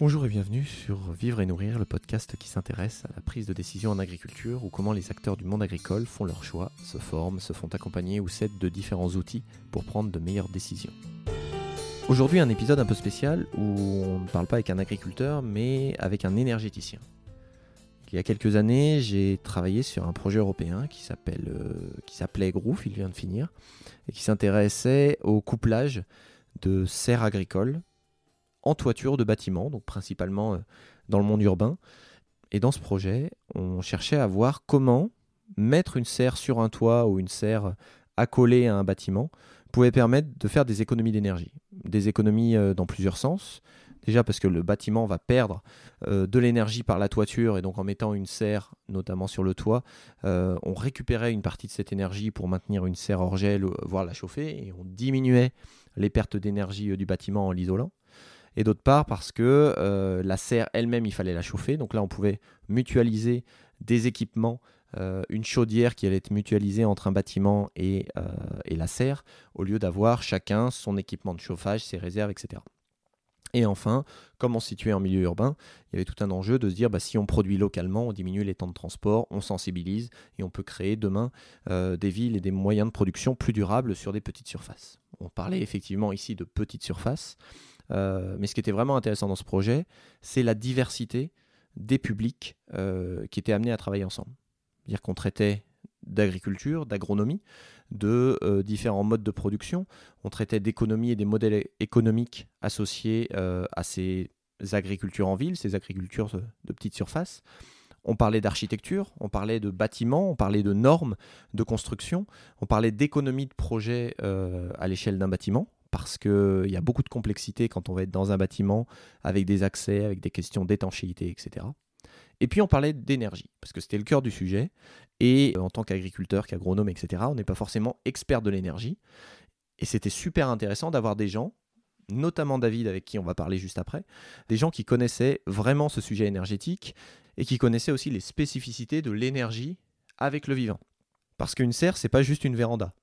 Bonjour et bienvenue sur Vivre et Nourrir, le podcast qui s'intéresse à la prise de décision en agriculture ou comment les acteurs du monde agricole font leurs choix, se forment, se font accompagner ou s'aident de différents outils pour prendre de meilleures décisions. Aujourd'hui un épisode un peu spécial où on ne parle pas avec un agriculteur mais avec un énergéticien. Il y a quelques années, j'ai travaillé sur un projet européen qui s'appelle, euh, qui s'appelait Groove, il vient de finir, et qui s'intéressait au couplage de serres agricoles en toiture de bâtiments, donc principalement euh, dans le monde urbain. Et dans ce projet, on cherchait à voir comment mettre une serre sur un toit ou une serre accolée à un bâtiment pouvait permettre de faire des économies d'énergie. Des économies euh, dans plusieurs sens. Déjà parce que le bâtiment va perdre euh, de l'énergie par la toiture et donc en mettant une serre, notamment sur le toit, on récupérait une partie de cette énergie pour maintenir une serre hors gel, voire la chauffer, et on diminuait les pertes d'énergie du bâtiment en l'isolant et d'autre part parce que euh, la serre elle-même, il fallait la chauffer. Donc là, on pouvait mutualiser des équipements, euh, une chaudière qui allait être mutualisée entre un bâtiment et, euh, et la serre, au lieu d'avoir chacun son équipement de chauffage, ses réserves, etc. Et enfin, comme on se situait en milieu urbain, il y avait tout un enjeu de se dire bah, si on produit localement, on diminue les temps de transport, on sensibilise et on peut créer demain des villes et des moyens de production plus durables sur des petites surfaces. On parlait effectivement ici de petites surfaces. Euh, mais ce qui était vraiment intéressant dans ce projet, c'est la diversité des publics euh, qui étaient amenés à travailler ensemble. C'est-à-dire qu'on traitait d'agriculture, d'agronomie, de euh, différents modes de production. On traitait d'économie et des modèles économiques associés à ces agricultures en ville, ces agricultures de petite surface. On parlait d'architecture, on parlait de bâtiments, on parlait de normes de construction, on parlait d'économie de projet à l'échelle d'un bâtiment, parce qu'il y a beaucoup de complexité quand on va être dans un bâtiment, avec des accès, avec des questions d'étanchéité, etc. Et puis on parlait d'énergie, parce que c'était le cœur du sujet. Et en tant qu'agriculteur, qu'agronome, etc., on n'est pas forcément expert de l'énergie. Et c'était super intéressant d'avoir des gens, notamment David, avec qui on va parler juste après, des gens qui connaissaient vraiment ce sujet énergétique et qui connaissaient aussi les spécificités de l'énergie avec le vivant. Parce qu'une serre, c'est pas juste une véranda.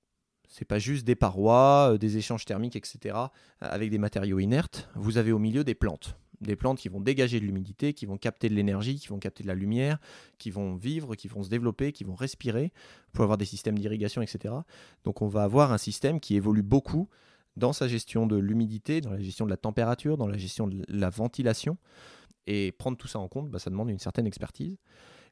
C'est pas juste des parois, euh, des échanges thermiques, etc. Euh, avec des matériaux inertes. Vous avez au milieu des plantes. Des plantes qui vont dégager de l'humidité, qui vont capter de l'énergie, qui vont capter de la lumière, qui vont vivre, qui vont se développer, qui vont respirer, pour avoir des systèmes d'irrigation, etc. Donc on va avoir un système qui évolue beaucoup dans sa gestion de l'humidité, dans la gestion de la température, dans la gestion de la ventilation. Et prendre tout ça en compte, bah, ça demande une certaine expertise.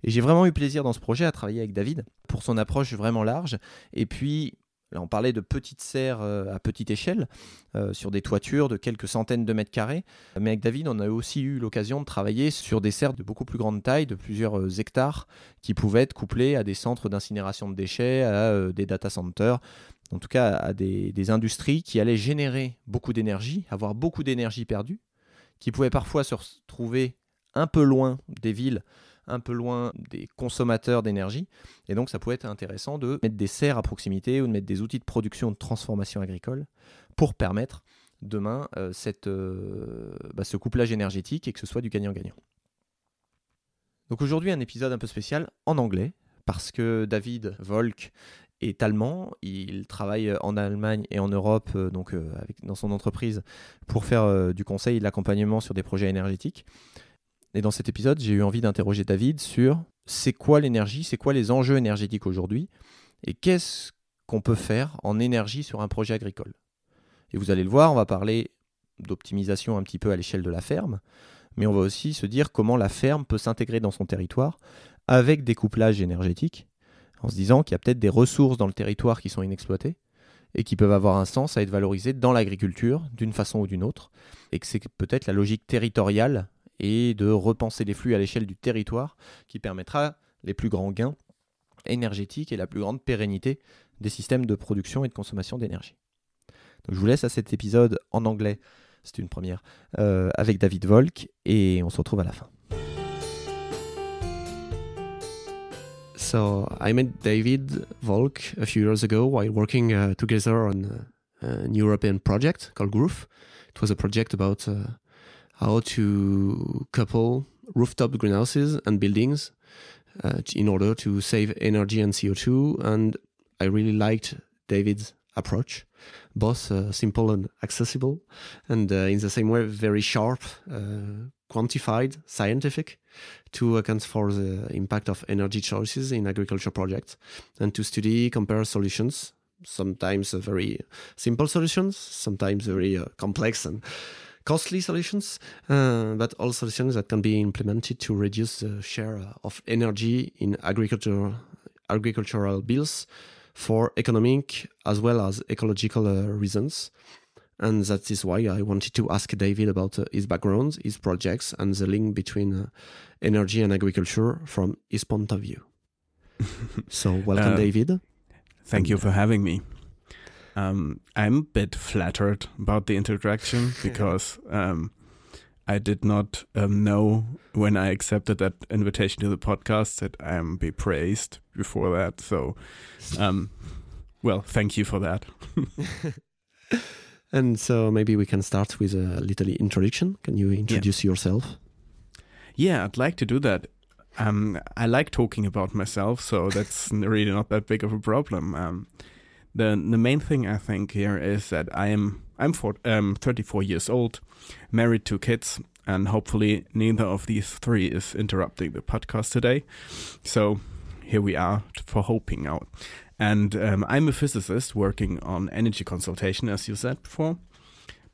Et j'ai vraiment eu plaisir dans ce projet à travailler avec David pour son approche vraiment large. Et puis, On parlait de petites serres euh, à petite échelle, euh, sur des toitures de quelques centaines de mètres carrés. Mais avec David, on a aussi eu l'occasion de travailler sur des serres de beaucoup plus grande taille, de plusieurs euh, hectares, qui pouvaient être couplées à des centres d'incinération de déchets, à des data centers, en tout cas à des, des industries qui allaient générer beaucoup d'énergie, avoir beaucoup d'énergie perdue, qui pouvaient parfois se retrouver un peu loin des villes un peu loin des consommateurs d'énergie. Et donc, ça pouvait être intéressant de mettre des serres à proximité ou de mettre des outils de production de transformation agricole pour permettre demain euh, euh, bah, ce couplage énergétique et que ce soit du gagnant-gagnant. Donc aujourd'hui, un épisode un peu spécial en anglais, parce que David Volk est allemand, il travaille en Allemagne et en Europe, euh, donc dans son entreprise, pour faire du conseil et de l'accompagnement sur des projets énergétiques. Et dans cet épisode, j'ai eu envie d'interroger David sur c'est quoi l'énergie, c'est quoi les enjeux énergétiques aujourd'hui, et qu'est-ce qu'on peut faire en énergie sur un projet agricole. Et vous allez le voir, on va parler d'optimisation un petit peu à l'échelle de la ferme, mais on va aussi se dire comment la ferme peut s'intégrer dans son territoire avec des couplages énergétiques, en se disant qu'il y a peut-être des ressources dans le territoire qui sont inexploitées et qui peuvent avoir un sens à être valorisées dans l'agriculture d'une façon ou d'une autre, et que c'est peut-être la logique territoriale et de repenser les flux à l'échelle du territoire qui permettra les plus grands gains énergétiques et la plus grande pérennité des systèmes de production et de consommation d'énergie. Je vous laisse à cet épisode en anglais, c'est une première, euh, avec David Volk et on se retrouve à la fin. So I met David Volk a few years ago while working uh, together on a, an European project called Groove. It was a project about uh, how to couple rooftop greenhouses and buildings uh, in order to save energy and CO2. And I really liked David's approach, both uh, simple and accessible, and uh, in the same way, very sharp, uh, quantified, scientific, to account for the impact of energy choices in agriculture projects, and to study, compare solutions. Sometimes uh, very simple solutions, sometimes very uh, complex and costly solutions, uh, but all solutions that can be implemented to reduce the share of energy in agriculture, agricultural bills for economic as well as ecological uh, reasons. And that is why I wanted to ask David about uh, his background, his projects, and the link between uh, energy and agriculture from his point of view. so, welcome, David. Thank you for having me. Um, I'm a bit flattered about the introduction because um, I did not um, know when I accepted that invitation to the podcast that I am be praised before that. So, um, well, thank you for that. And so maybe we can start with a little introduction. Can you introduce yourself? Yeah, I'd like to do that. Um, I like talking about myself, so that's really not that big of a problem. The the main thing I think here is that I am I'm for, um, 34 years old, married two kids, and hopefully neither of these three is interrupting the podcast today. So here we are for hoping out. And um, I'm a physicist working on energy consultation, as you said before.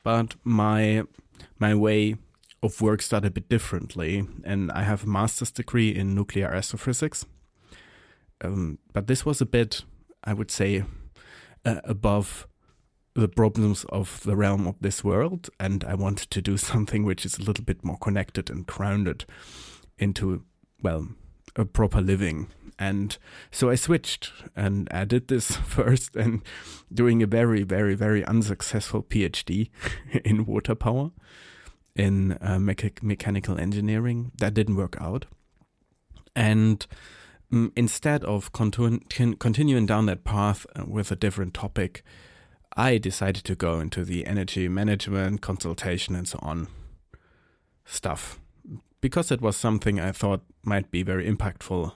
But my my way of work started a bit differently, and I have a master's degree in nuclear astrophysics. Um, but this was a bit, I would say, uh, above the problems of the realm of this world, and I wanted to do something which is a little bit more connected and grounded into, well, a proper living. And so I switched and I did this first and doing a very, very, very unsuccessful PhD in water power in uh, mecha- mechanical engineering. That didn't work out. And instead of continu- continuing down that path uh, with a different topic, I decided to go into the energy management, consultation, and so on stuff because it was something I thought might be very impactful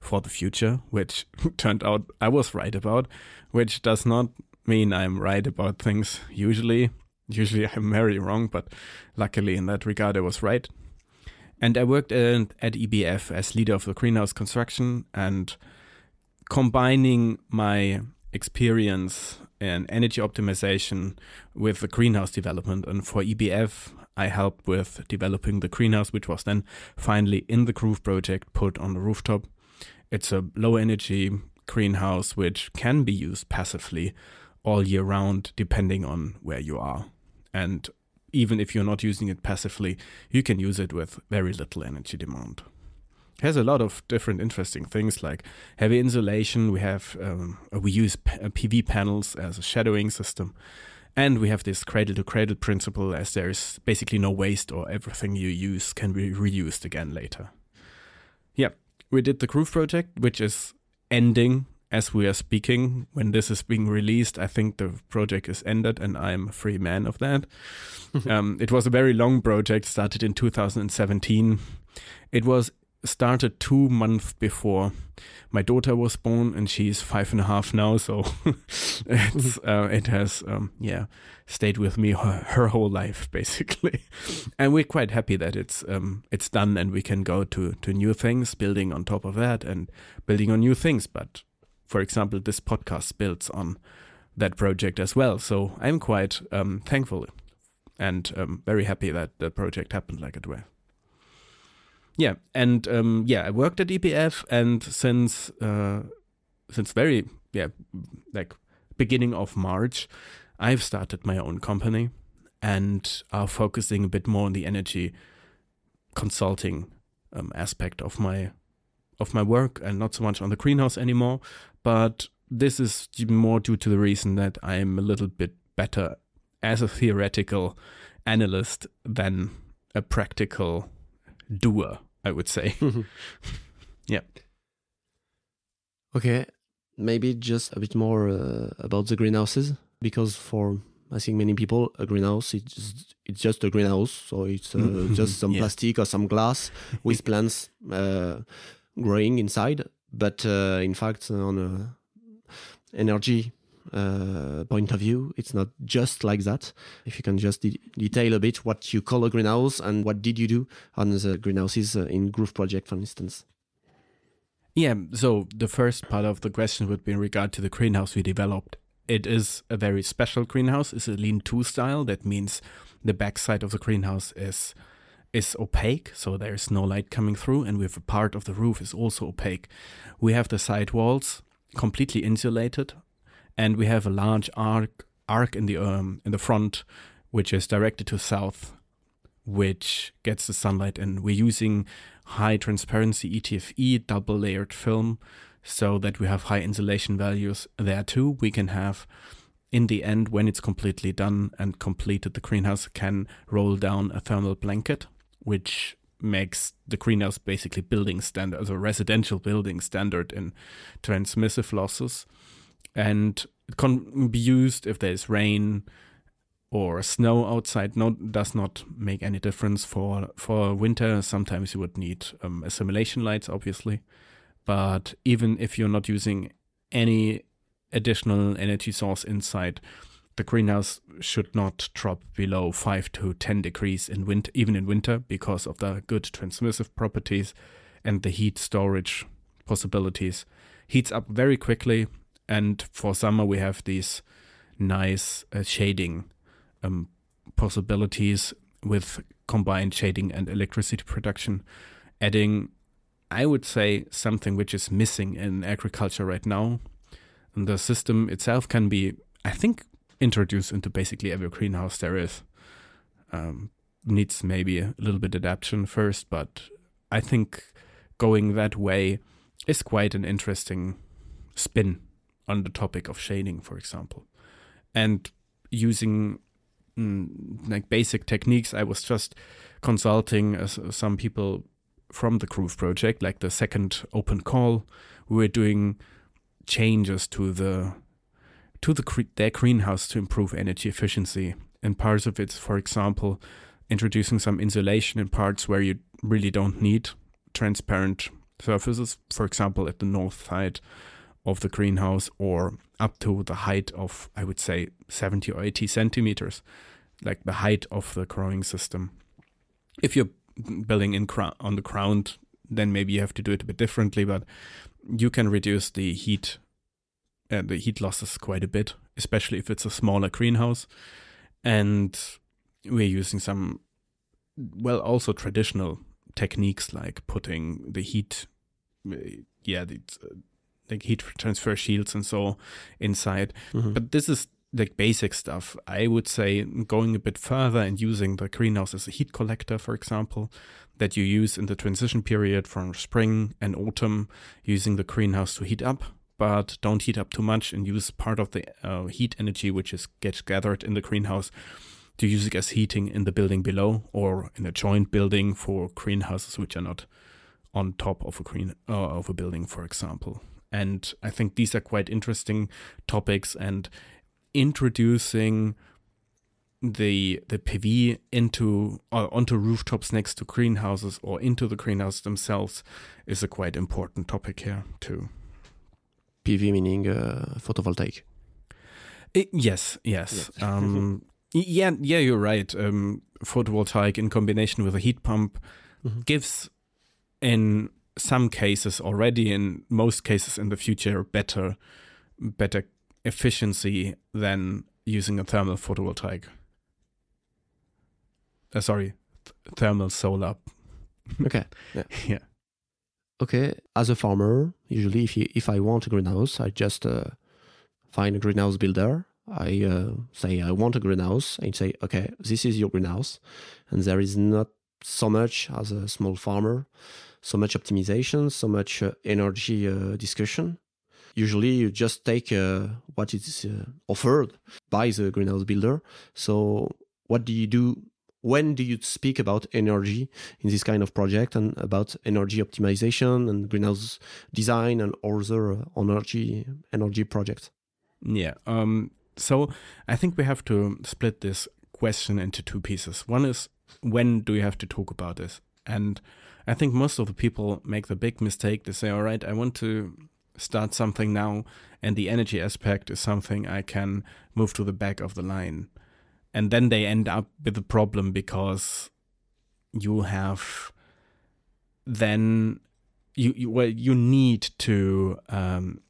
for the future, which turned out I was right about, which does not mean I'm right about things usually. Usually I'm very wrong, but luckily in that regard I was right. And I worked at, at EBF as leader of the greenhouse construction and combining my experience in energy optimization with the greenhouse development. And for EBF, I helped with developing the greenhouse, which was then finally in the Groof project put on the rooftop. It's a low energy greenhouse which can be used passively all year round, depending on where you are. And even if you're not using it passively, you can use it with very little energy demand. It has a lot of different interesting things like heavy insulation. We have um, we use uh, PV panels as a shadowing system, and we have this cradle to cradle principle, as there is basically no waste or everything you use can be reused again later. Yeah, we did the Groof project, which is ending as we are speaking. When this is being released, I think the project is ended, and I'm a free man of that. um, it was a very long project, started in 2017. It was started two months before my daughter was born, and she's five and a half now. So it's uh, it has um, yeah stayed with me her, her, whole life basically, and we're quite happy that it's um, it's done and we can go to to new things, building on top of that and building on new things. But for example, this podcast builds on that project as well. So I'm quite um, thankful and um, very happy that the project happened like it were. Yeah, and um, yeah, I worked at EBF, and since uh, since very yeah like beginning of March, I've started my own company and are focusing a bit more on the energy consulting um, aspect of my of my work and not so much on the greenhouse anymore. But this is more due to the reason that I'm a little bit better as a theoretical analyst than a practical doer, I would say. yeah. Okay, maybe just a bit more uh, about the greenhouses because for I think many people a greenhouse it's it's just a greenhouse, so it's uh, just some Yeah. plastic or some glass with plants uh, growing inside. But uh, in fact, on a energy uh, point of view. It's not just like that. If you can just de- detail a bit what you call a greenhouse and what did you do on the greenhouses uh, in Groof Project, for instance. Yeah, so the first part of the question would be in regard to the greenhouse we developed. It is a very special greenhouse. It's a lean-to style. That means the backside of the greenhouse is is opaque, so there's no light coming through, and with a part of the roof is also opaque. We have the side walls completely insulated, and we have a large arc arc in the um, in the front, which is directed to south, which gets the sunlight in. We're using high transparency ETFE double layered film so that we have high insulation values there too. We can have in the end when it's completely done and completed the greenhouse can roll down a thermal blanket which makes the greenhouse basically building standard a residential building standard in transmissive losses. And it can be used if there's rain or snow outside. No does not make any difference for for winter. Sometimes you would need um, assimilation lights obviously. But even if you're not using any additional energy source inside the greenhouse should not drop below 5 to 10 degrees in winter even in winter because of the good transmissive properties and the heat storage possibilities. Heats up very quickly and for summer we have these nice uh, shading um, possibilities with combined shading and electricity production adding i would say something which is missing in agriculture right now. And the system itself can be i think introduced into basically every greenhouse there is. Um, needs maybe a little bit adaptation first but i think going that way is quite an interesting spin on the topic of shading for example. And using mm, like basic techniques i was just consulting uh, some people from the Groof project like the second open call. We were doing changes to the to the their greenhouse to improve energy efficiency. And parts of it for example introducing some insulation in parts where you really don't need transparent surfaces for example at the north side of the greenhouse or up to the height of i would say 70 or 80 centimeters like the height of the growing system. If you're building in on the ground then maybe you have to do it a bit differently but you can reduce the heat uh, the heat losses quite a bit especially if it's a smaller greenhouse. And we're using some well also traditional techniques like putting the heat yeah the uh, like heat transfer shields and so inside. Mhm. but this is like basic stuff. I would say going a bit further and using the greenhouse as a heat collector for example that you use in the transition period from spring and autumn using the greenhouse to heat up but don't heat up too much and use part of the uh, heat energy which is gets gathered in the greenhouse to use it as heating in the building below or in a joint building for greenhouses which are not on top of a green uh, of a building for example and i think these are quite interesting topics and introducing the the PV into or onto rooftops next to greenhouses or into the greenhouse themselves is a quite important topic here too. PV meaning uh, photovoltaic. I- yes, yes. Um, yeah, yeah, you're right. Um, photovoltaic in combination with a heat pump Mhm. gives, in some cases already, in most cases in the future, better, better efficiency than using a thermal photovoltaic. Uh, sorry, th- thermal solar. Okay. Yeah. Okay. As a farmer, usually if you, if I want a greenhouse, I just uh, find a greenhouse builder. I uh, say I want a greenhouse, and say, okay, this is your greenhouse, and there is not so much as a small farmer, so much optimization, so much uh, energy uh, discussion. Usually, you just take uh, what is uh, offered by the greenhouse builder. So, what do you do? When do you speak about energy in this kind of project and about energy optimization and greenhouse design and other uh, energy energy projects? Yeah. Um, so I think we have to split this question into two pieces. One is when do you have to talk about this? And I think most of the people make the big mistake. They say, "All right, I want to start something now, and the energy aspect is something I can move to the back of the line. And then they end up with a problem because you have then you, you well you need to um,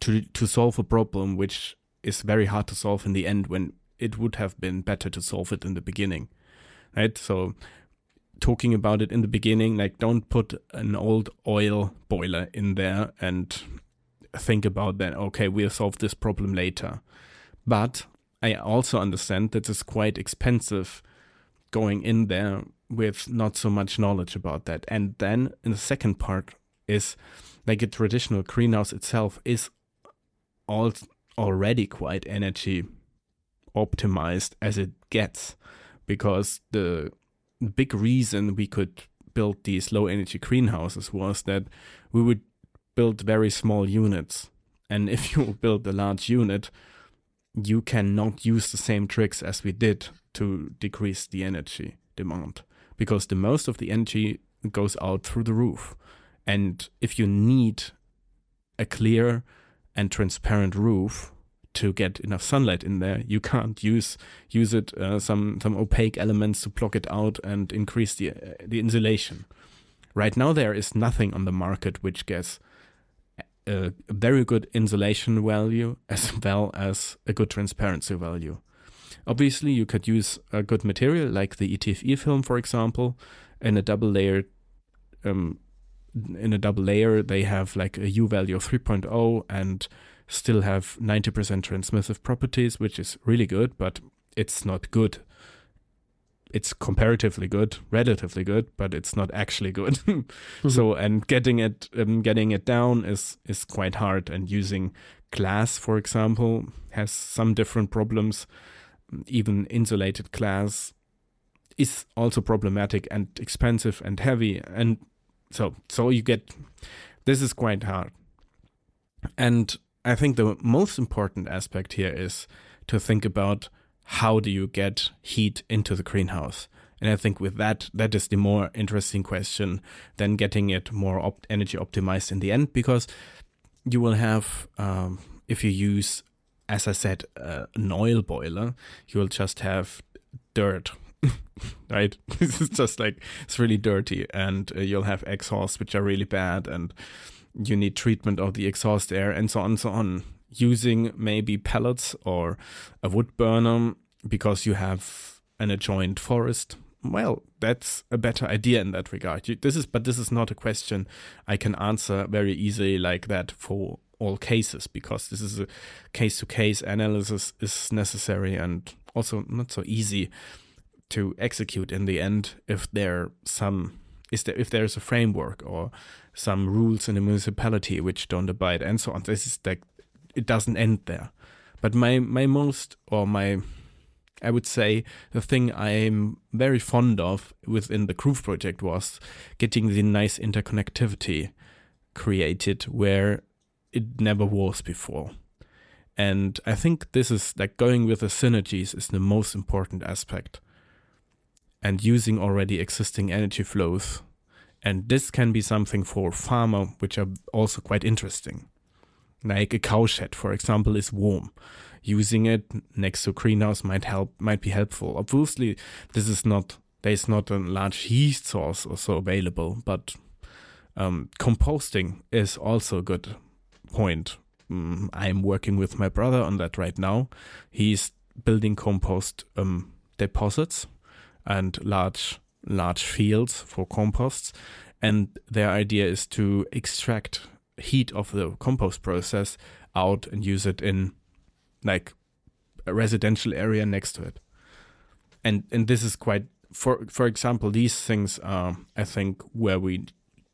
to to solve a problem which is very hard to solve in the end when it would have been better to solve it in the beginning right? So talking about it in the beginning like don't put an old oil boiler in there and think about that okay we'll solve this problem later. But i also understand that it's quite expensive going in there with not so much knowledge about that. And then in the second part is like a traditional greenhouse itself is all already quite energy optimized as it gets because the big reason we could build these low energy greenhouses was that we would build very small units. And if you build a large unit you cannot use the same tricks as we did to decrease the energy demand because the most of the energy goes out through the roof and if you need a clear and transparent roof to get enough sunlight in there. You can't use use it uh, some some opaque elements to block it out and increase the uh, the insulation. Right now, there is nothing on the market which gets a, very good insulation value as well as a good transparency value. Obviously, you could use a good material like the ETFE film, for example, in a double layer. um, in a double layer, they have like a U value of 3.0 and still have 90% transmissive properties, which is really good, but it's not good. It's comparatively good, relatively good, but it's not actually good. mm-hmm. So, and getting it, um, getting it down is is quite hard. And using glass, for example, has some different problems. Even insulated glass is also problematic and expensive and heavy. And so so you get this is quite hard and i think the most important aspect here is to think about how do you get heat into the greenhouse and i think with that that is the more interesting question than getting it more op- energy optimized in the end because you will have um, if you use as i said uh, an oil boiler you will just have dirt right? this is just like it's really dirty, and uh, you'll have exhausts which are really bad, and you need treatment of the exhaust air, and so on and so on. Using maybe pellets or a wood burner because you have an adjoined forest. Well, that's a better idea in that regard. You, this is, but this is not a question I can answer very easily like that for all cases because this is a case to case analysis is necessary and also not so easy to execute in the end if there some is there if there's a framework or some rules in the municipality which don't abide and so on. This is like it doesn't end there. But my my most or my I would say the thing I'm very fond of within the Groof project was getting the nice interconnectivity created where it never was before. And I think this is like going with the synergies is the most important aspect and using already existing energy flows. And this can be something for farmer, which are also quite interesting. Like a cowshed, for example, is warm. Using it next to greenhouse might help, might be helpful. Obviously, this is not there is not a large heat source also available, but um, composting is also a good point. Mm, I'm working with my brother on that right now. He's building compost um, deposits and large large fields for composts and their idea is to extract heat of the compost process out and use it in like a residential area next to it and and this is quite for for example these things are i think where we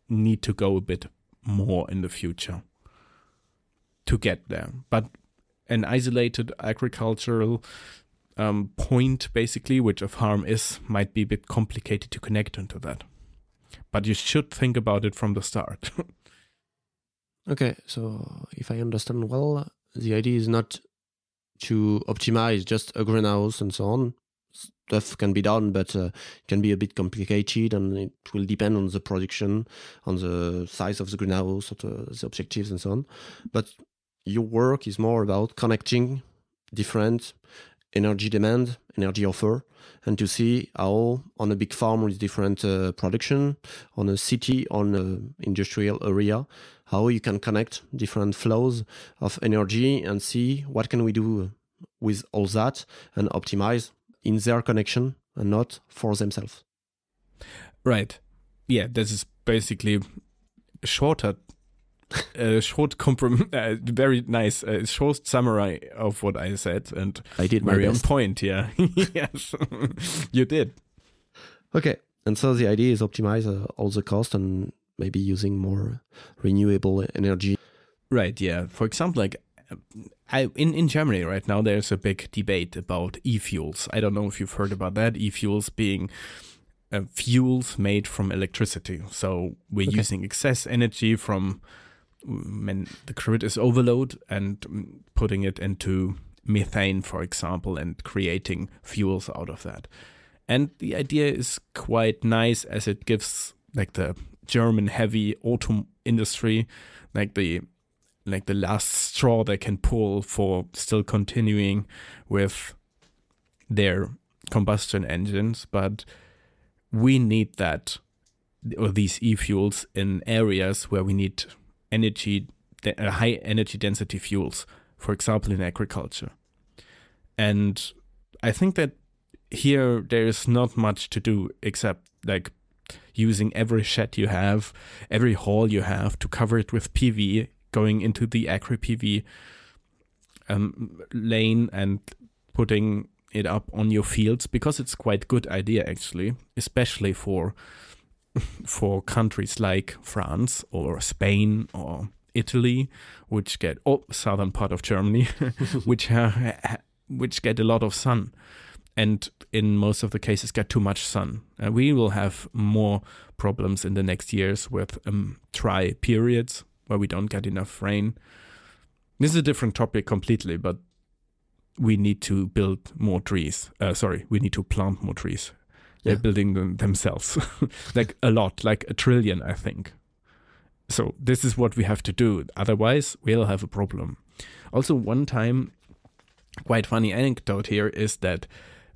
need to go a bit more in the future to get there but an isolated agricultural um, point, basically, which a farm is, might be a bit complicated to connect into that. But you should think about it from the start. okay, so if I understand well, the idea is not to optimize just a greenhouse and so on, stuff can be done, but uh, it can be a bit complicated, and it will depend on the production, on the size of the greenhouse, the objectives, and so on. But your work is more about connecting different energy demand, energy offer, and to see how on a big farm with different uh, production, on a city, on an industrial area, how you can connect different flows of energy and see what can we do with all that and optimize in their connection and not for themselves. Right. Yeah, this is basically shorter a short comprom- uh, very nice uh, short summary of what I said and I did very my on point yeah. Yes. You did. Okay, and so the idea is optimize uh, all the cost and maybe using more renewable energy. right yeah. For example like uh, I, in, in Germany right now there's a big debate about e-fuels. I don't know if you've heard about that e-fuels being uh, fuels made from electricity. So we're Okay. using excess energy from when the grid is overload and putting it into methane, for example, and creating fuels out of that. And the idea is quite nice as it gives like the German heavy auto industry like the like the last straw they can pull for still continuing with their combustion engines, but we need that or these e-fuels in areas where we need energy de- uh, high energy density fuels for example in agriculture. And i think that here there is not much to do except like using every shed you have every hall you have to cover it with pv going into the agri pv um, lane and putting it up on your fields because it's quite good idea actually especially for for countries like France or Spain or Italy, which get oh southern part of Germany, which ha, which get a lot of sun, and in most of the cases get too much sun. Uh, we will have more problems in the next years with um, dry periods where we don't get enough rain. This is a different topic completely, but we need to build more trees. Uh, sorry, we need to plant more trees they're Yeah. building them themselves. Like a lot like a trillion i think. So this is what we have to do. Otherwise we'll have a problem. Also one time quite funny anecdote here is that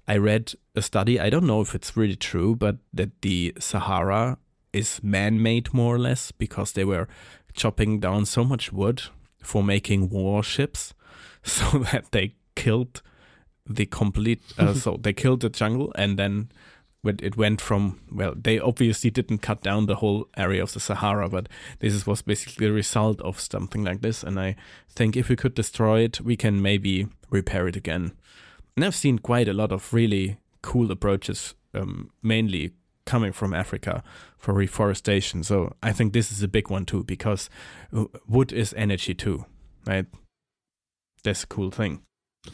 i read a study i don't know if it's really true but that the sahara is man-made more or less because they were chopping down so much wood for making warships so that they killed the complete uh, so they killed the jungle and then it went from well they obviously didn't cut down the whole area of the sahara but this was basically a result of something like this. And i think if we could destroy it we can maybe repair it again. And i've seen quite a lot of really cool approaches um, mainly coming from africa for reforestation. So i think this is a big one too because wood is energy too right? That's a cool thing.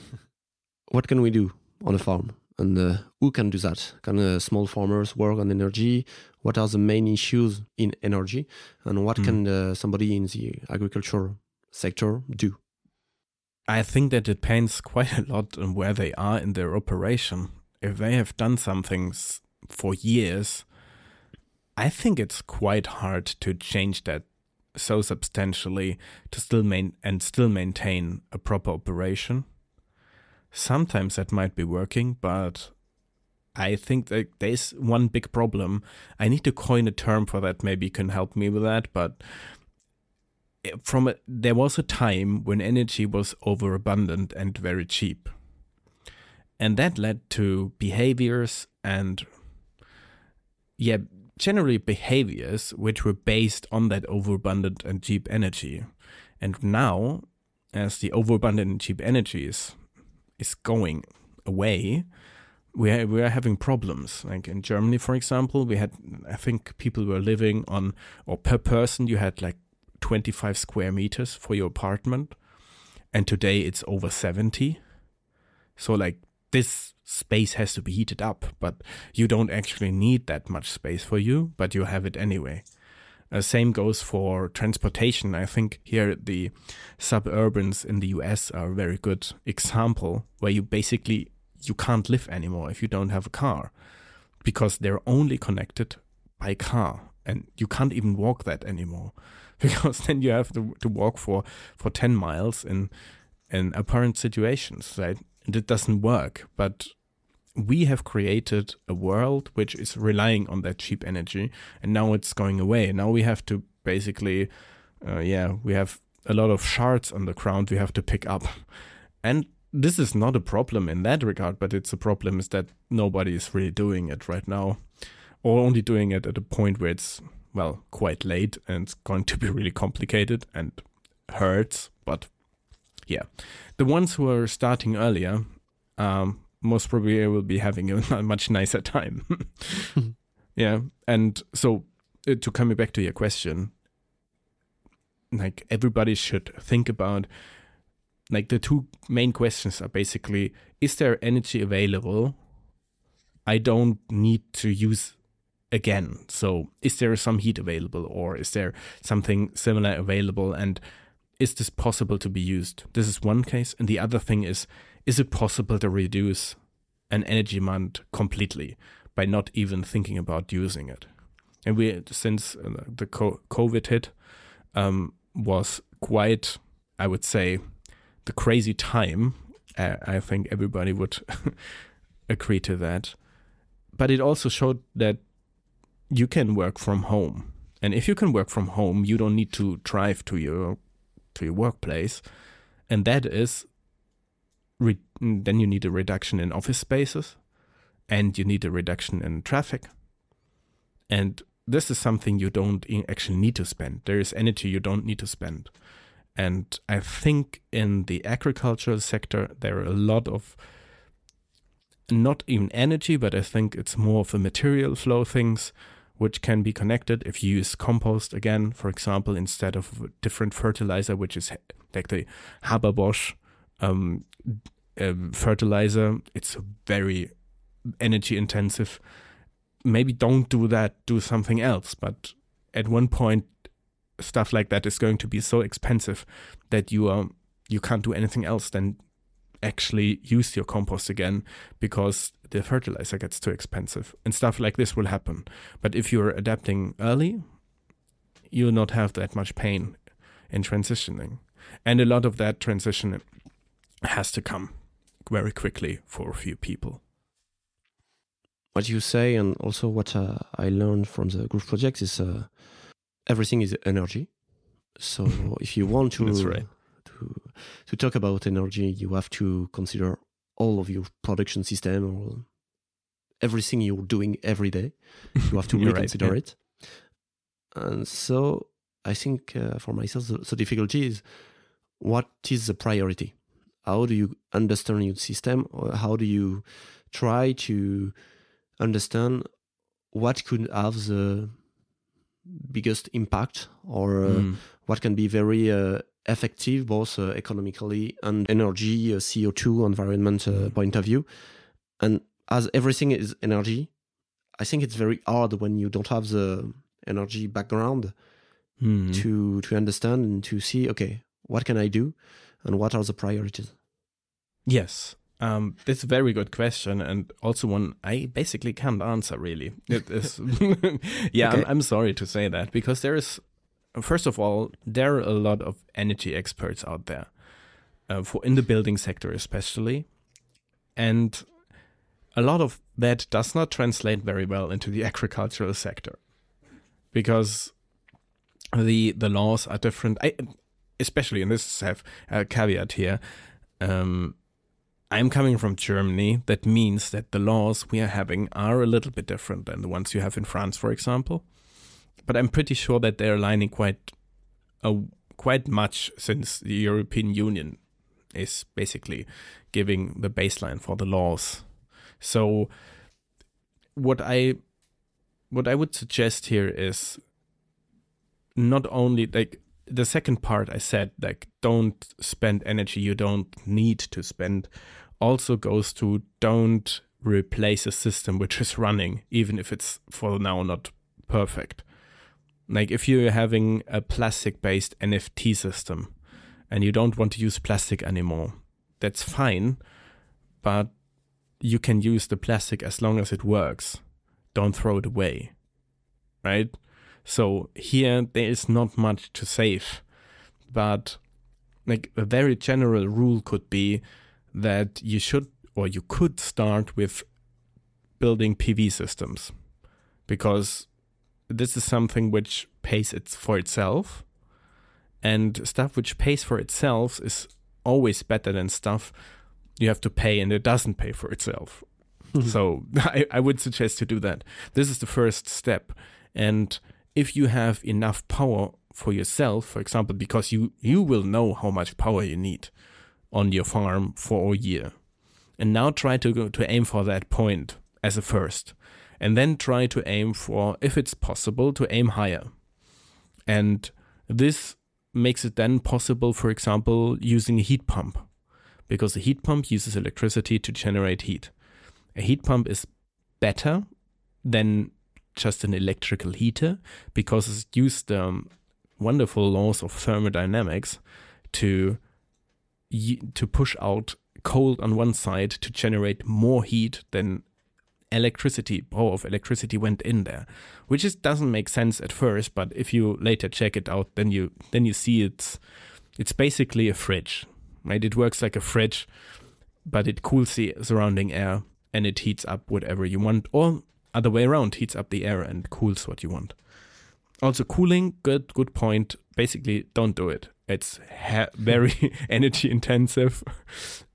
What can we do on a farm? And uh, who can do that? Can uh, small farmers work on energy? What are the main issues in energy? And what Mm. can uh, somebody in the agriculture sector do? I think that it depends quite a lot on where they are in their operation. If they have done some things for years, I think it's quite hard to change that so substantially to still main and still maintain a proper operation. Sometimes that might be working, but I think that there's one big problem. I need to coin a term for that. Maybe you can help me with that, but eh, from a, there was a time when energy was overabundant and very cheap and that led to behaviors and yeah generally behaviors which were based on that overabundant and cheap energy and now as the overabundant and cheap energy is is going away we are, we are having problems. Like in Germany for example we had I think people were living on or per person you had like 25 square meters for your apartment and today it's over 70 so like this space has to be heated up but you don't actually need that much space for you but you have it anyway uh, same goes for transportation. I think here the suburbans in the us are a very good example where you basically you can't live anymore if you don't have a car because they're only connected by car and you can't even walk that anymore because then you have to, to walk for, for 10 miles in in apparent situations right? And it doesn't work but we have created a world which is relying on that cheap energy and now it's going away. Now we have to basically uh, yeah we have a lot of shards on the ground we have to pick up. And this is not a problem in that regard but it's a problem is that nobody is really doing it right now or only doing it at a point where it's well quite late and it's going to be really complicated and hurts but yeah. The ones who are starting earlier um, most probably I will be having a much nicer time. Yeah and so uh, to coming back to your question like everybody should think about like the two main questions are basically is there energy available? I don't need to use again. So is there some heat available or is there something similar available and is this possible to be used? This is one case. And the other thing is is it possible to reduce an energy demand completely by not even thinking about using it? And we since uh, the covid hit um, was quite i would say the crazy time. I think everybody would agree to that. But it also showed that you can work from home. And if you can work from home you don't need to drive to your to your workplace. And that is re- then you need a reduction in office spaces and you need a reduction in traffic. And this is something you don't actually need to spend. There is energy you don't need to spend. And i think in the agricultural sector there are a lot of not even energy but i think it's more of a material flow things which can be connected. If you use compost again for example instead of different fertilizer which is like the Haber-Bosch um, uh, fertilizer. It's very energy intensive. Maybe don't do that. Do something else. But at one point stuff like that is going to be so expensive that you are you can't do anything else than actually use your compost again because the fertilizer gets too expensive. And stuff like this will happen. But if you're adapting early you'll not have that much pain in transitioning. And a lot of that transition has to come very quickly for a few people. What you say and also what uh, i learned from the Groof project is uh, everything is energy. So if you want to right. to to talk about energy you have to consider all of your production system or everything you're doing every day. You have to reconsider right, yeah. it. And so i think uh, for myself the, the difficulty is what is the priority how do you understand your system or how do you try to understand what could have the biggest impact or uh, Mm. what can be very uh, effective both uh, economically and energy uh, co2 environment uh, point of view and as everything is energy i think it's very hard when you don't have the energy background Mm. to to understand and to see okay what can i do and what are the priorities Yes. Um, that's a very good question, and also one I basically can't answer. Really, it is. yeah, Okay. I'm, I'm sorry to say that because there is, first of all, there are a lot of energy experts out there, uh, for in the building sector especially, and a lot of that does not translate very well into the agricultural sector, because the the laws are different. I, especially, and this have a caveat here. Um, I'm coming from Germany. That means that the laws we are having are a little bit different than the ones you have in France, for example. But I'm pretty sure that they're aligning quite, uh, quite much since the European Union is basically giving the baseline for the laws. So, what I, what I would suggest here is not only like the second part I said, like don't spend energy you don't need to spend, also goes to don't replace a system which is running, even if it's for now not perfect. Like if you're having a plastic based NFT system and you don't want to use plastic anymore, that's fine. But you can use the plastic as long as it works. Don't throw it away. Right? So here there is not much to save. But like a very general rule could be that you should or you could start with building PV systems because this is something which pays it for itself and stuff which pays for itself is always better than stuff you have to pay and it doesn't pay for itself mm-hmm. so I, I would suggest to do that this is the first step and if you have enough power for yourself for example because you you will know how much power you need on your farm for a year. And now try to go to aim for that point as a first. And then try to aim for if it's possible to aim higher. And this makes it then possible for example using a heat pump. Because a heat pump uses electricity to generate heat. A heat pump is better than just an electrical heater because it used um, wonderful laws of thermodynamics to to push out cold on one side to generate more heat than electricity power of electricity went in there which just doesn't make sense at first but if you later check it out then you then you see it's it's basically a fridge right? It works like a fridge but it cools the surrounding air and it heats up whatever you want or other way around heats up the air and cools what you want. Also cooling good good point. Basically don't do it. It's very energy intensive.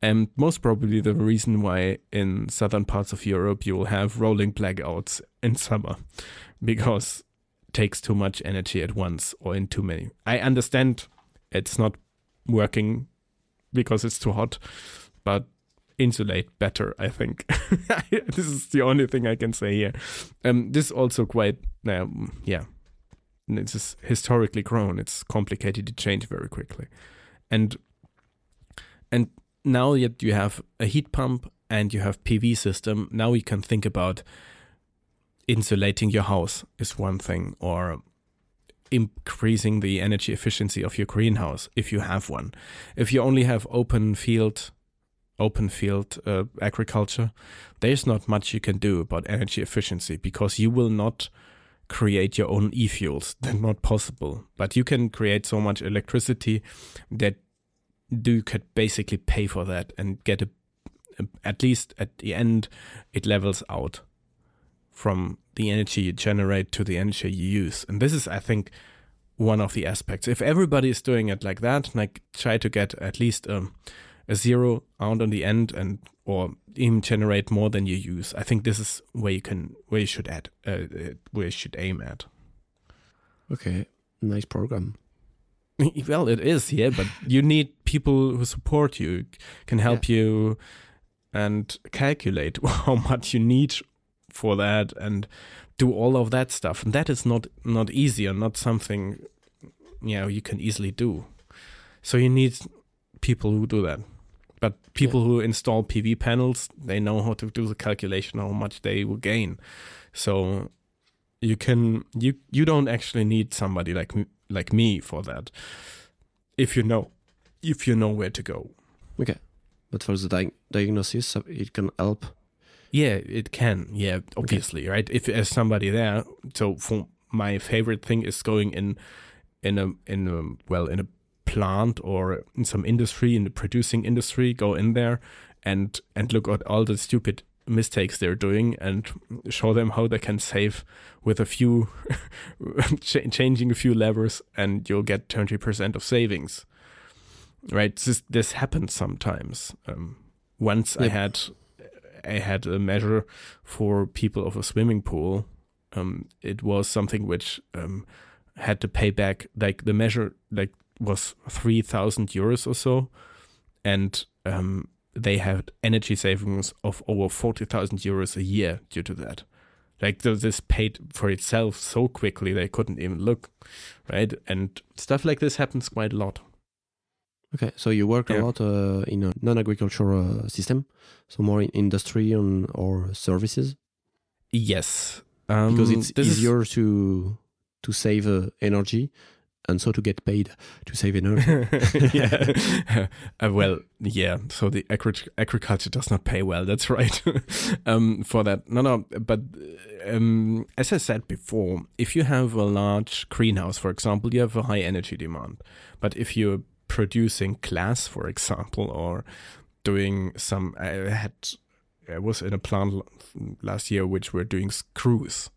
And most probably the reason why in southern parts of Europe you will have rolling blackouts in summer because it takes too much energy at once or in too many. I understand it's not working because it's too hot but insulate better I think. This is the only thing I can say here. Um this also quite um, yeah. It's just historically grown. It's complicated to change very quickly. And and now that you have a heat pump and you have PV system now you can think about insulating your house is one thing or increasing the energy efficiency of your greenhouse if you have one. If you only have open field open field uh, agriculture there's not much you can do about energy efficiency because you will not create your own e-fuels. They're not possible. But you can create so much electricity that do could basically pay for that and get a, a at least at the end it levels out from the energy you generate to the energy you use. And this is I think one of the aspects. If everybody is doing it like that like try to get at least um, a zero out on the end and or even generate more than you use. I think this is where you can where you should add uh, where you should aim at. Okay nice program. Well it is yeah but you need people who support you can help yeah. you and calculate how much you need for that and do all of that stuff. And that is not not easy or not something you know you can easily do. So you need people who do that but people yeah. who install PV panels they know how to do the calculation how much they will gain. So you can you you don't actually need somebody like like me for that if you know if you know where to go. Okay. But for the di diagnosis uh, it can help? Yeah it can. Yeah obviously okay. right? If there's somebody there so for my favorite thing is going in in a in a well in a plant or in some industry in the producing industry go in there and and look at all the stupid mistakes they're doing and show them how they can save with a few ch changing a few levers and you'll get 20% of savings. Right? This this happens sometimes. Um, once yep. I had I had a measure for people of a swimming pool um, it was something which um, had to pay back like the measure like was 3000 euros or so. And um, they had energy savings of over 40,000 euros a year due to that. Like this paid for itself so quickly they couldn't even look right? And stuff like this happens quite a lot. Okay so you work yeah. a lot uh, in a non-agricultural uh, system so more in industry and or services? Yes. Um, because it's easier is... to to save uh, energy and so to get paid to save energy. yeah. Uh, well, yeah. So the agri- agriculture does not pay well. That's right. um, for that, no, no. But um, as I said before, if you have a large greenhouse, for example, you have a high energy demand. But if you're producing glass, for example, or doing some, I had, I was in a plant last year which were doing screws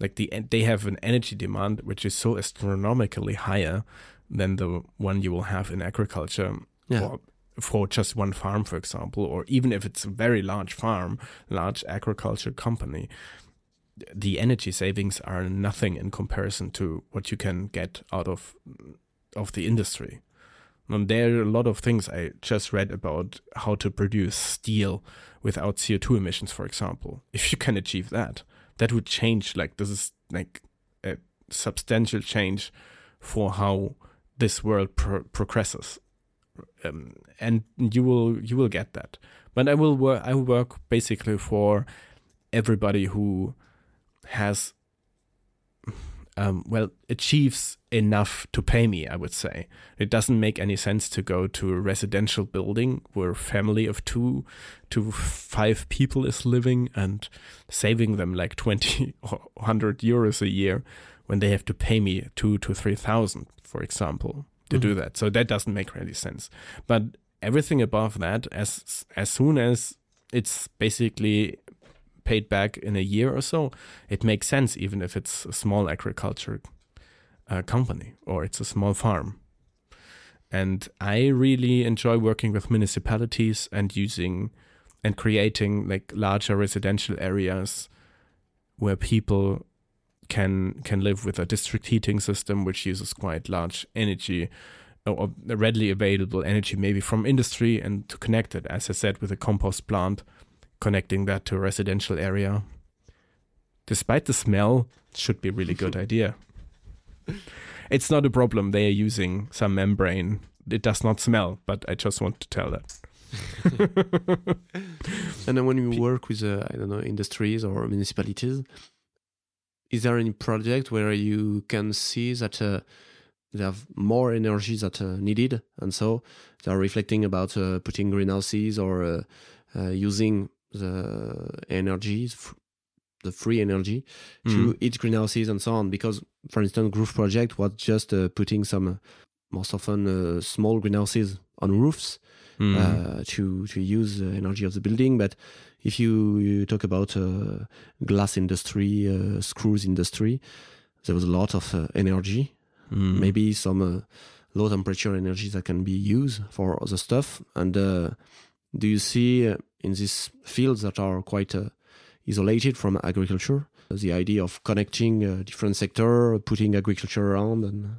like the they have an energy demand which is so astronomically higher than the one you will have in agriculture Yeah. or for just one farm for example or even if it's a very large farm large agriculture company the energy savings are nothing in comparison to what you can get out of of the industry and there are a lot of things I just read about how to produce steel without CO2 emissions, for example. If you can achieve that, that would change. Like this is like a substantial change for how this world pro- progresses, um, and you will you will get that. But I will work. I will work basically for everybody who has um, well achieves enough to pay me i would say. It doesn't make any sense to go to a residential building where a family of two to five people is living and saving them like 20 or 100 euros a year when they have to pay me two to three thousand for example to do that. So that doesn't make any sense. But everything above that as as soon as it's basically paid back in a year or so, it makes sense, even if it's a small agriculture uh, company or it's a small farm. And I really enjoy working with municipalities and using and creating like larger residential areas where people can can live with a district heating system which uses quite large energy or readily available energy maybe from industry and to connect it as i said with a compost plant connecting that to a residential area. Despite the smell, it should be a really good idea. It's not a problem. They are using some membrane. It does not smell, but I just want to tell that. And then when you work with, uh, I don't know, industries or municipalities, is there any project where you can see that uh, they have more energy that uh, needed, and so they are reflecting about uh, putting greenhouses or uh, uh, using the energy, the free energy, to Mm. each greenhouses and so on? Because, for instance, Groof Project was just uh, putting some, uh, most often uh, small greenhouses on roofs Mm. uh, to to use the energy of the building. But if you, you talk about uh, glass industry, uh, screws industry, there was a lot of uh, energy. Mm. Maybe some uh, low temperature energy that can be used for other stuff. And uh, do you see uh, in these fields that are quite uh, isolated from agriculture the idea of connecting uh, different sector, putting agriculture around, and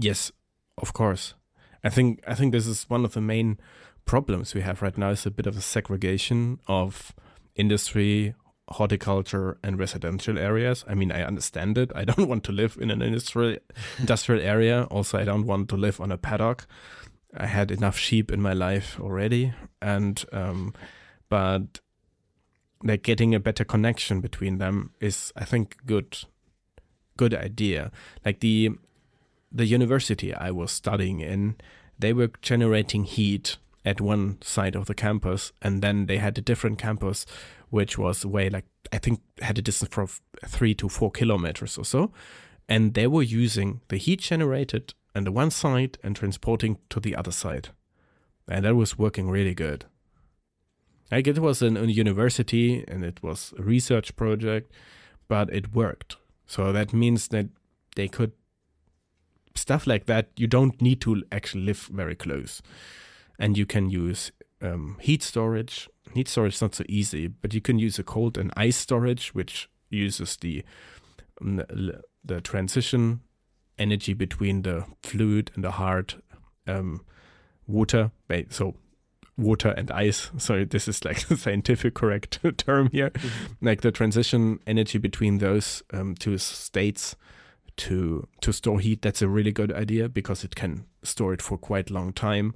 Yes, of course. I think I think this is one of the main problems we have right now is a bit of a segregation of industry, horticulture, and residential areas. I mean, I understand it. I don't want to live in an industrial industrial area. Also, I don't want to live on a paddock. I had enough sheep in my life already, and um, but like getting a better connection between them is, I think, good good idea. Like the the university I was studying in, they were generating heat at one side of the campus, and then they had a different campus, which was way like I think had a distance from three to four kilometers or so, and they were using the heat generated on the one side and transporting to the other side, and that was working really good. Like it was in a university and it was a research project, but it worked. So that means that they could stuff like that. You don't need to actually live very close, and you can use um, heat storage. Heat storage is not so easy, but you can use a cold and ice storage, which uses the, the transition energy between the fluid and the hard um, water. So water and ice. So this is like the scientific correct term here. Like the transition energy between those um, two states to to store heat. That's a really good idea because it can store it for quite a long time.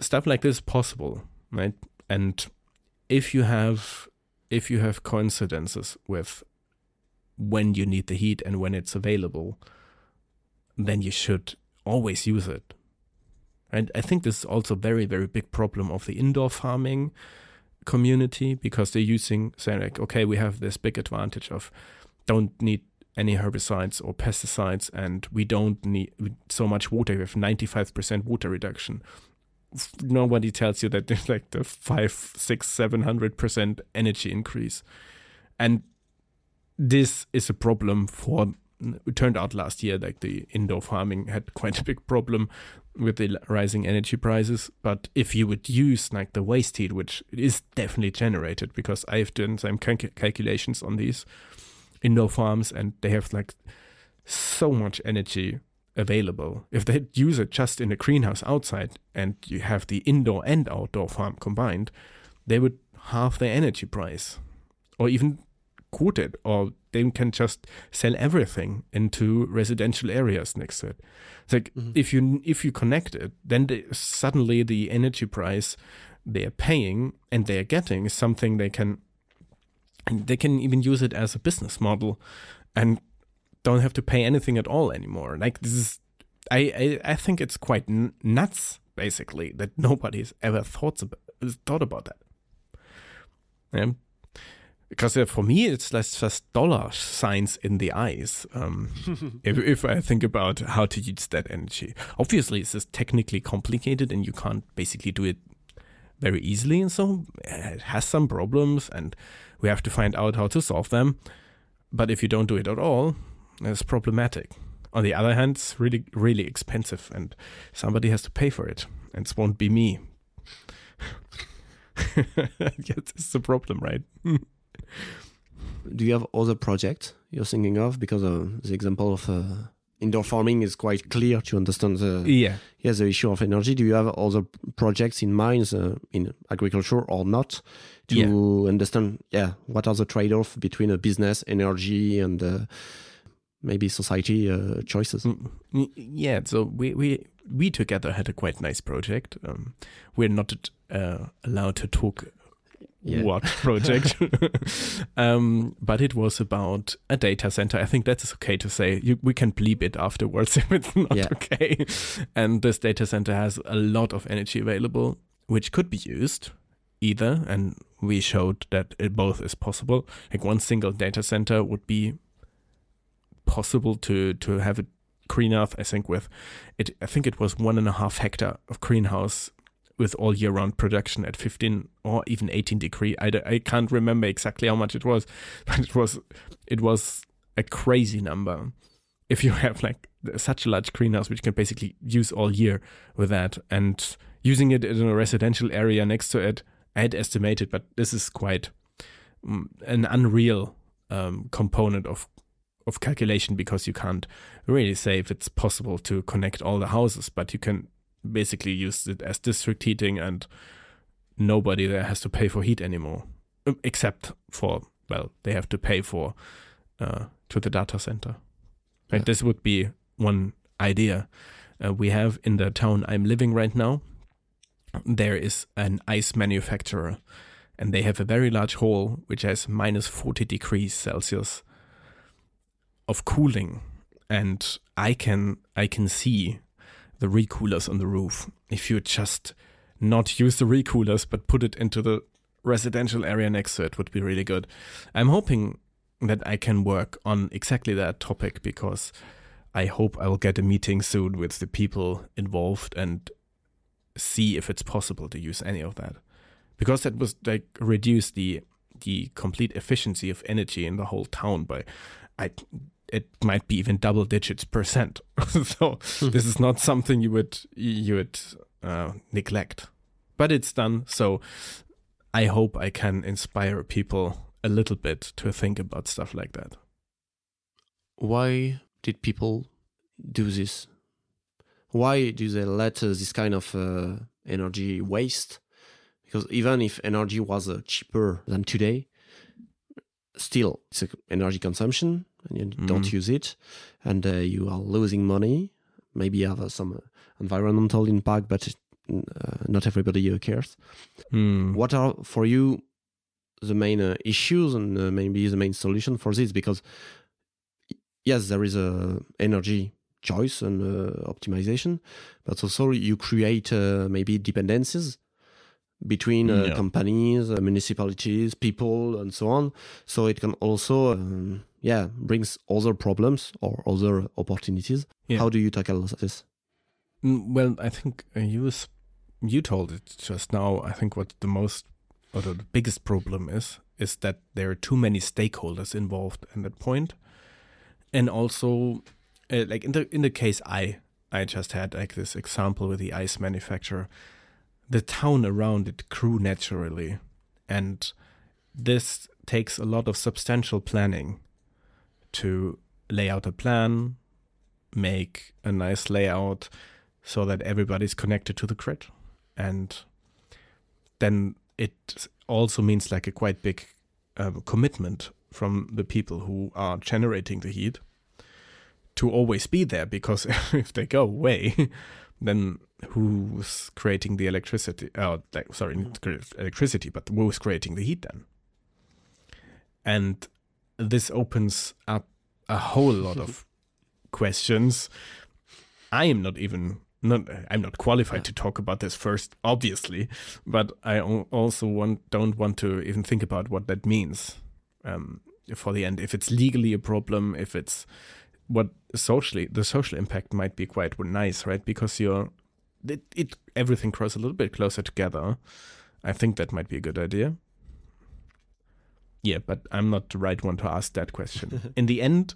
Stuff like this is possible, right? And if you have if you have coincidences with when you need the heat and when it's available, then you should always use it. And I think this is also a very, very big problem of the indoor farming community because they're using saying like, okay, we have this big advantage of don't need any herbicides or pesticides and we don't need so much water. We have 95% water reduction. Nobody tells you that there's like the five, six, seven hundred percent energy increase. And this is a problem for it turned out last year like the indoor farming had quite a big problem with the rising energy prices. But if you would use like the waste heat which is definitely generated because i've done some calculations on these indoor farms and they have like so much energy available. If they use it just in a greenhouse outside and you have the indoor and outdoor farm combined they would halve their energy price or even quoted or they can just sell everything into residential areas next to it. It's like mm-hmm. if you if you connect it, then they, suddenly the energy price they are paying and they are getting is something they can they can even use it as a business model and don't have to pay anything at all anymore. Like this is I I, I think it's quite n- nuts basically that nobody's ever thought about thought about that. Yeah because for me it's less just dollar signs in the eyes. Um, if, if i think about how to use that energy. Obviously it's just technically complicated and you can't basically do it very easily and so it has some problems and we have to find out how to solve them. But if you don't do it at all it's problematic. On the other hand it's really really expensive and somebody has to pay for it and it won't be me. Yes, it's the problem right do you have other projects you're thinking of? Because uh, the example of uh, indoor farming is quite clear to understand the yeah yeah the issue of energy. Do you have other projects in mind uh, in agriculture or not to yeah. understand yeah what are the trade-off between a business, energy, and uh, maybe society uh, choices? Mm, mm, yeah, so we we we together had a quite nice project. Um, we're not uh, allowed to talk yeah. what project. um, but it was about a data center. I think that is okay to say. You, we can bleep it afterwards if it's not yeah. okay. And this data center has a lot of energy available, which could be used either. And we showed that it both is possible. Like one single data center would be possible to to have it green greenhouse. I think with it. I think it was one and a half hectare of greenhouse with all year round production at 15 or even 18 degree. I, I can't remember exactly how much it was, but it was it was a crazy number. If you have like such a large greenhouse, which you can basically use all year with that, and using it in a residential area next to it, I had estimated, but this is quite um, an unreal um, component of of calculation because you can't really say if it's possible to connect all the houses, but you can basically used it as district heating, and nobody there has to pay for heat anymore, um, except for well, they have to pay for uh, to the data center. And yeah. this would be one idea. Uh, we have in the town I'm living right now. There is an ice manufacturer, and they have a very large hall which has minus 40 degrees Celsius of cooling, and I can I can see the recoolers on the roof. If you just not use the recoolers but put it into the residential area next to it would be really good. I'm hoping that I can work on exactly that topic because I hope I will get a meeting soon with the people involved and see if it's possible to use any of that. Because that was like reduce the the complete efficiency of energy in the whole town by I it might be even double digits percent. so hmm. this is not something you would you would uh, neglect, but it's done. So I hope I can inspire people a little bit to think about stuff like that. Why did people do this? Why do they let uh, this kind of uh, energy waste? Because even if energy was uh, cheaper than today, still it's energy consumption and you mm. don't use it and uh, you are losing money maybe you have uh, some uh, environmental impact but uh, not everybody cares mm. what are for you the main uh, issues and uh, maybe the main solution for this because yes there is a energy choice and uh, optimization, but also you create uh, maybe dependencies between uh, Yeah. companies, uh, municipalities, people, and so on. So it can also, um, yeah, brings other problems or other opportunities. Yeah. How do you tackle this? Mm, Well, I think uh, you you told it just now. I think what the most or the biggest problem is is that there are too many stakeholders involved in that point, and also uh, like in the in the case I I just had like this example with the ice manufacturer, the town around it grew naturally, and this takes a lot of substantial planning to lay out a plan, make a nice layout so that everybody's connected to the grid. And then it also means like a quite big um, commitment from the people who are generating the heat to always be there because if they go away, then who's creating the electricity? Oh, like, sorry, not electricity, but who's creating the heat then? And this opens up a whole lot of questions. I am not even not I'm not qualified to talk about this first, obviously, but I also want don't want to even think about what that means um, for the end. If it's legally a problem, if it's what socially the social impact might be quite nice, right? Because you're it, it everything grows a little bit closer together. I think that might be a good idea. Yeah, but I'm not the right one to ask that question. In the end,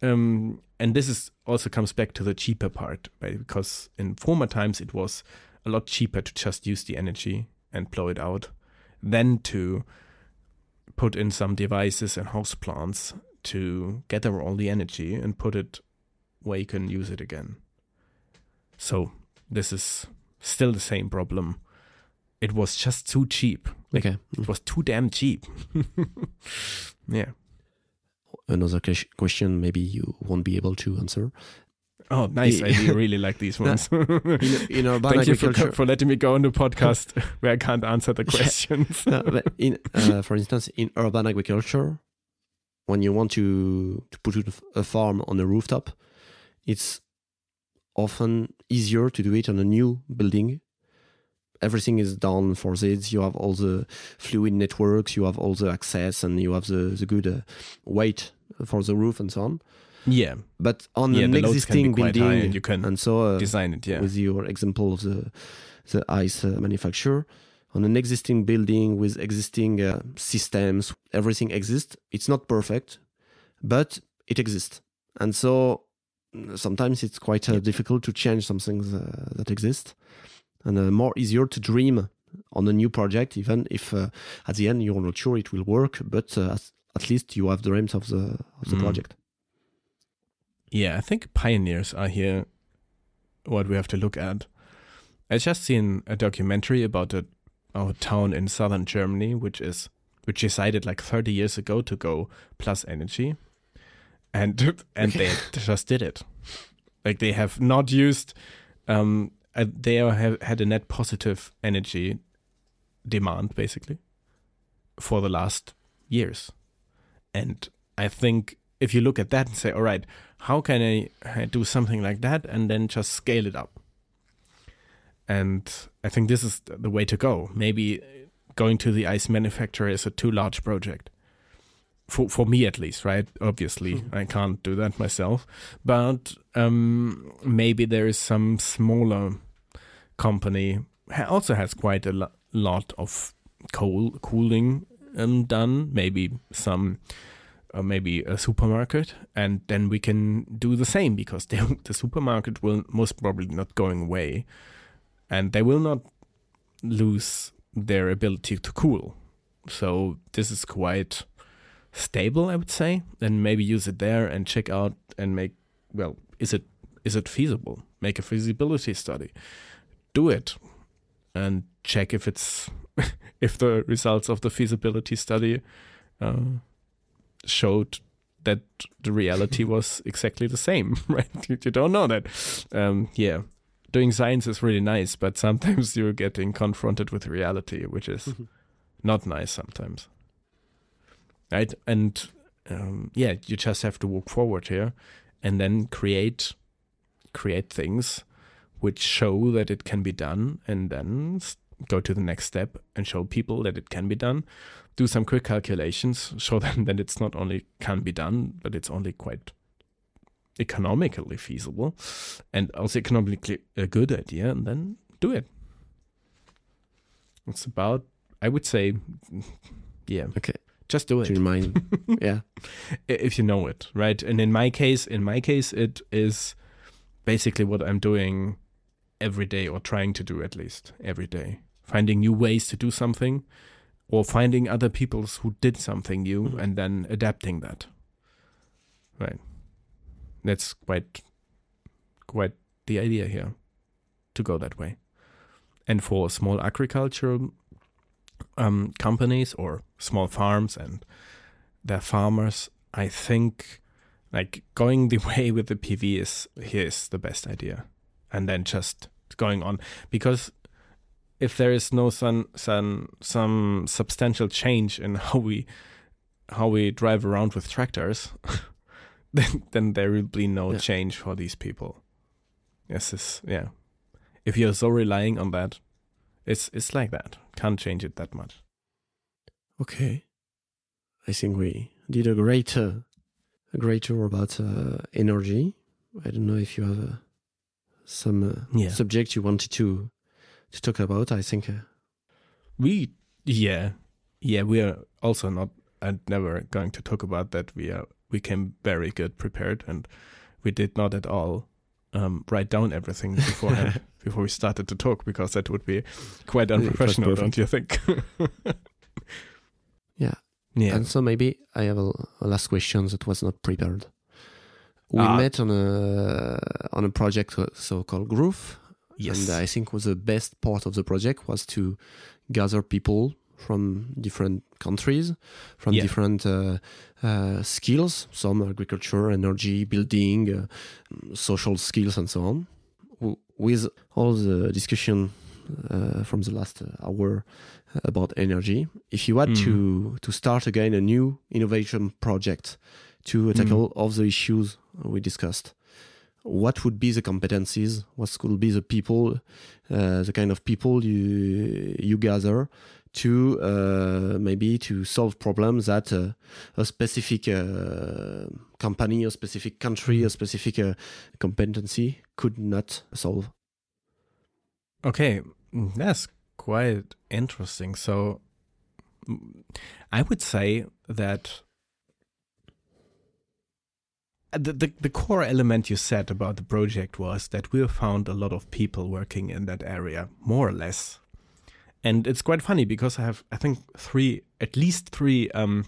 um, and this is also comes back to the cheaper part, right? Because in former times it was a lot cheaper to just use the energy and blow it out than to put in some devices and house plants to gather all the energy and put it where you can use it again. So this is still the same problem. It was just too cheap. Like, Okay. It was too damn cheap. yeah. Another question maybe you won't be able to answer. Oh, nice. I really like these ones. In, in urban Thank you for, for letting me go on the podcast where I can't answer the Yeah. questions. No, in, uh, for instance, in urban agriculture, when you want to, to put a farm on a rooftop, it's often easier to do it on a new building. Everything is done for this. You have all the fluid networks, you have all the access, and you have the, the good uh, weight for the roof and so on. yeah. But on Yeah, an the existing building, and you can and so uh, design it. Yeah. with your example of the the ice uh, manufacturer on an existing building with existing uh, systems. Everything exists. It's not perfect but it exists. And so mm, sometimes it's quite uh, difficult to change some things uh, that exist. And uh, more easier to dream on a new project even if uh, at the end you're not sure it will work but uh, at, at least you have dreams of the of the Mm. project. Yeah, I think pioneers are here what we have to look at. I just seen a documentary about a, a town in southern Germany which is which decided like 30 years ago to go plus energy and and they just did it. Like they have not used um they have had a net positive energy demand basically for the last years. And I think if you look at that and say, all right, how can I do something like that and then just scale it up? And I think this is the way to go. Maybe going to the ice manufacturer is a too large project. For, for me at least, right? Obviously, Mhm. I can't do that myself. But um, maybe there is some smaller company also has quite a lo- lot of coal cooling um, done. Maybe some or maybe a supermarket, and then we can do the same because the, the supermarket will most probably not going away, and they will not lose their ability to cool. So this is quite stable, I would say, and maybe use it there and check out and make well, is it is it feasible? Make a feasibility study, do it, and check if it's if the results of the feasibility study. Uh, showed that the reality was exactly the same, right? You, you don't know that. Um, yeah, doing science is really nice, but sometimes you're getting confronted with reality, which is Mhm. not nice sometimes. Right? And um, yeah, you just have to walk forward here and then create create things which show that it can be done and then go to the next step and show people that it can be done do some quick calculations show them that it's not only can be done but it's only quite economically feasible and also economically a good idea and then do it. It's about i would say yeah. Okay. just do it. To remind, yeah, if you know it right? And in my case in my case it is basically what i'm doing every day or trying to do at least every day. Finding new ways to do something or finding other people's who did something new Mhm. and then adapting that. Right that's quite quite the idea here to go that way. And for small agricultural um, companies or small farms and their farmers, I think like going the way with the PV is here is the best idea, and then just going on. Because if there is no some some some substantial change in how we how we drive around with tractors, then then there will be no Yeah. change for these people. Yes, is yeah. If you're so relying on that, it's it's like that. Can't change it that much. okay. I think we did a great, uh, a great tour about uh, energy. I don't know if you have uh, some uh, Yeah. subject you wanted to to talk about. I think uh, We yeah yeah we are also not and never going to talk about that. We are we came very good prepared and we did not at all um, write down everything beforehand before we started to talk because that would be quite unprofessional, don't you think? Yeah. Yeah. And so maybe I have a, a last question that was not prepared. We Ah. met on a on a project uh, so called Groof, yes. and I think was the best part of the project was to gather people from different countries, from Yeah. different uh, uh, skills, some agriculture, energy, building, uh, social skills, and so on. With all the discussion uh, from the last hour about energy, if you had Mm. to to start again a new innovation project to tackle all the issues we discussed, what would be the competencies? What could be the people, uh, the kind of people you you gather to uh, maybe to solve problems that uh, a specific uh, company, a specific country, a specific uh, competency could not solve. Okay, mm, that's quite interesting. So, mm, I would say that the, the the core element you said about the project was that we found a lot of people working in that area, more or less. And it's quite funny because I have, I think, three, at least three um,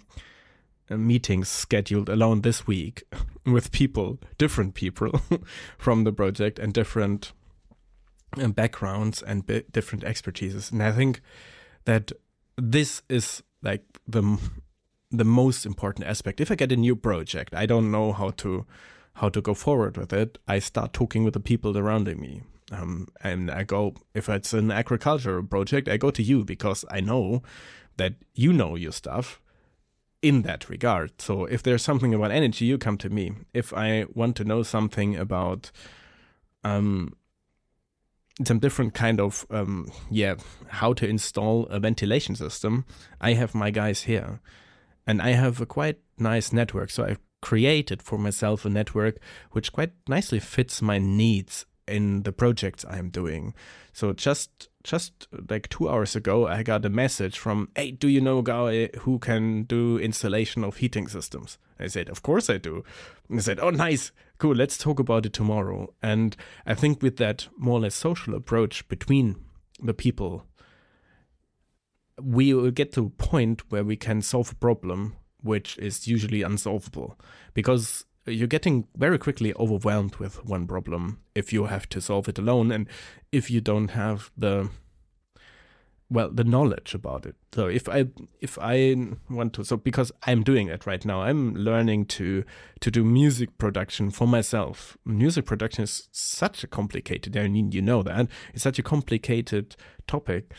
uh, meetings scheduled alone this week with people, different people from the project and different um, backgrounds and bi- different expertises. And I think that this is like the the most important aspect. If I get a new project, I don't know how to how to go forward with it. I start talking with the people surrounding me. Um, and I go, if it's an agricultural project, I go to you because I know that you know your stuff in that regard. So if there's something about energy, you come to me. If I want to know something about um, some different kind of um, yeah how to install a ventilation system, I have my guys here, and I have a quite nice network. So I've created for myself a network which quite nicely fits my needs in the projects I'm doing. So just just like two hours ago, I got a message from, "Hey, do you know a guy who can do installation of heating systems?" I said, "Of course I do." And I said, "Oh, nice, cool. Let's talk about it tomorrow." And I think with that more or less social approach between the people, we will get to a point where we can solve a problem which is usually unsolvable because you're getting very quickly overwhelmed with one problem if you have to solve it alone and if you don't have the well the knowledge about it. So if i if i want to so because i'm doing it right now i'm learning to to do music production for myself. Music production is such a complicated i mean you know that it's such a complicated topic.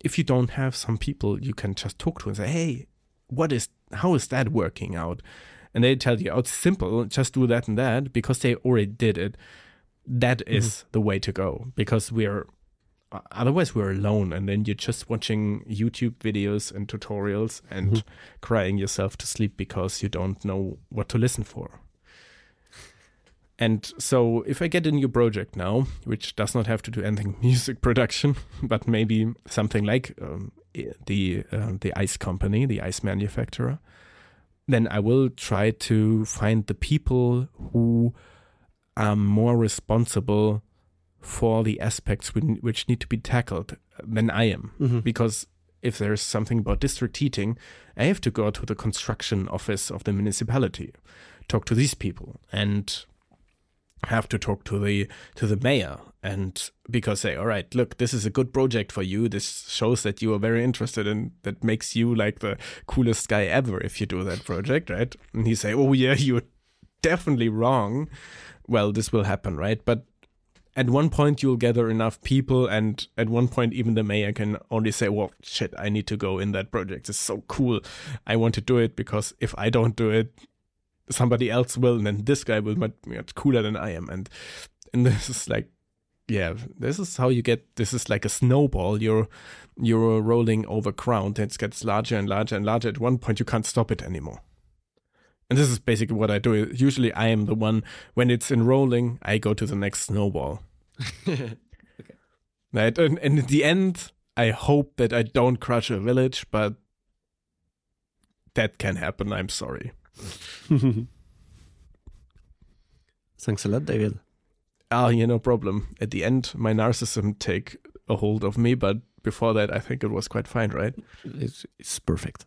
If you don't have some people you can just talk to and say hey what is how is that working out and they tell you oh it's simple just do that and that because they already did it. That is the way to go because we're uh, otherwise we're alone and then you're just watching youtube videos and tutorials and Mhm. crying yourself to sleep because you don't know what to listen for. And so if i get a new project now which does not have to do anything music production but maybe something like um, the uh, the ice company the ice manufacturer then i will try to find the people who are more responsible for the aspects which need to be tackled than I am. Mhm. Because if there's something about district heating, I have to go to the construction office of the municipality, talk to these people, and have to talk to the to the mayor and because say all right look this is a good project for you. This shows that you are very interested and that makes you like the coolest guy ever if you do that project right? And he say oh yeah you're definitely wrong. Well this will happen right? But at one point you'll gather enough people and at one point even the mayor can only say well shit i need to go in that project. It's so cool. I want to do it because if i don't do it somebody else will and then this guy will be much cooler than i am. And and this is like yeah this is how you get this is like a snowball. You're you're rolling over ground and it gets larger and larger and larger. At one point you can't stop it anymore. And this is basically what i do. Usually i am the one when it's enrolling. i go to the next snowball. Okay. right? And, and in the end i hope that i don't crush a village but that can happen. I'm sorry Thanks a lot, David. ah yeah no problem at the end my narcissism take a hold of me but before that i think it was quite fine right It's, it's perfect.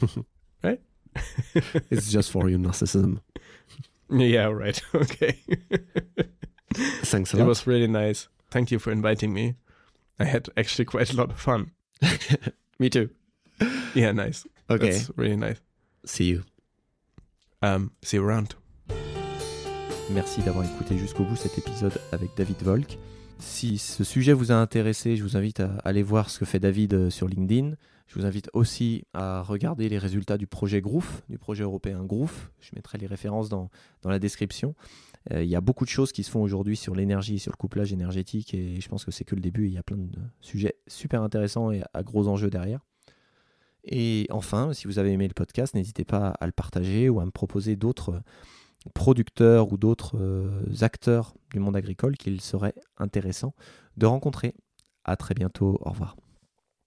Right? it's just for you, narcissism. yeah right okay Thanks a lot. it was really nice thank you for inviting me i had actually quite a lot of fun Me too. yeah nice Okay. that's really nice See you. Um see you around Merci d'avoir écouté jusqu'au bout cet épisode avec David Volk. Si ce sujet vous a intéressé, je vous invite à aller voir ce que fait David euh, sur LinkedIn. Je vous invite aussi à regarder les résultats du projet Groof, du projet européen Groof. Je mettrai les références dans, dans la description. Euh, il y a beaucoup de choses qui se font aujourd'hui sur l'énergie, sur le couplage énergétique, et je pense que c'est que le début. Il y a plein de sujets super intéressants et à gros enjeux derrière. Et enfin, si vous avez aimé le podcast, n'hésitez pas à le partager ou à me proposer d'autres producteurs ou d'autres euh, acteurs du monde agricole qu'il serait intéressant de rencontrer. À très bientôt, au revoir.